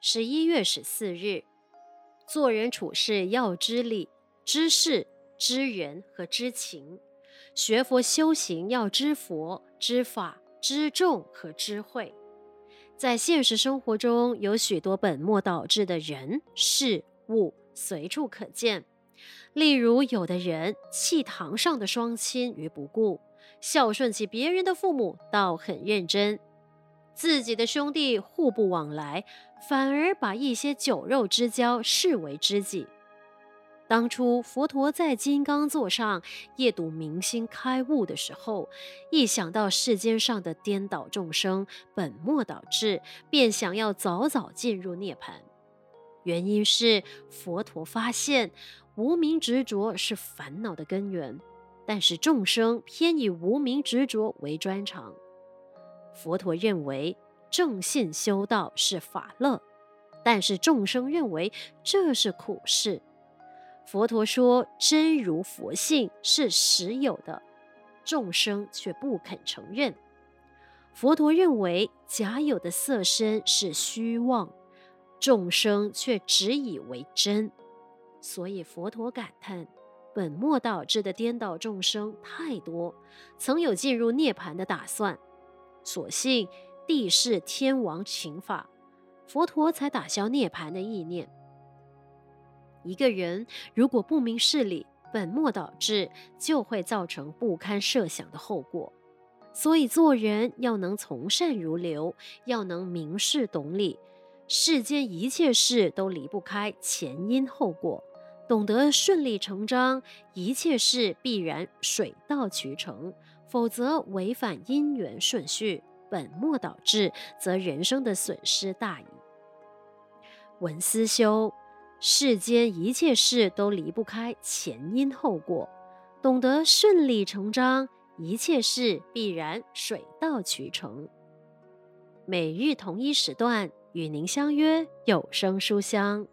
十一月十四日，做人处事要知理、知事、知人和知情；学佛修行要知佛、知法、知众和知慧。在现实生活中，有许多本末倒置的人事物随处可见。例如，有的人弃堂上的双亲于不顾，孝顺起别人的父母倒很认真；自己的兄弟互不往来，反而把一些酒肉之交视为知己。当初佛陀在金刚座上夜读明心开悟的时候，一想到世间上的颠倒众生本末倒置，便想要早早进入涅槃。原因是佛陀发现无明执着是烦恼的根源，但是众生偏以无明执着为专长。佛陀认为正信修道是法乐，但是众生认为这是苦事。佛陀说：“真如佛性是实有的，众生却不肯承认。佛陀认为假有的色身是虚妄，众生却执以为真。所以佛陀感叹：本末倒置的颠倒众生太多，曾有进入涅槃的打算，所幸地势天王请法，佛陀才打消涅槃的意念。”一个人如果不明事理，本末倒置，就会造成不堪设想的后果。所以做人要能从善如流，要能明事懂理。世间一切事都离不开前因后果，懂得顺理成章，一切事必然水到渠成。否则违反因缘顺序，本末倒置，则人生的损失大矣。文思修。世间一切事都离不开前因后果，懂得顺理成章，一切事必然水到渠成。每日同一时段与您相约有声书香。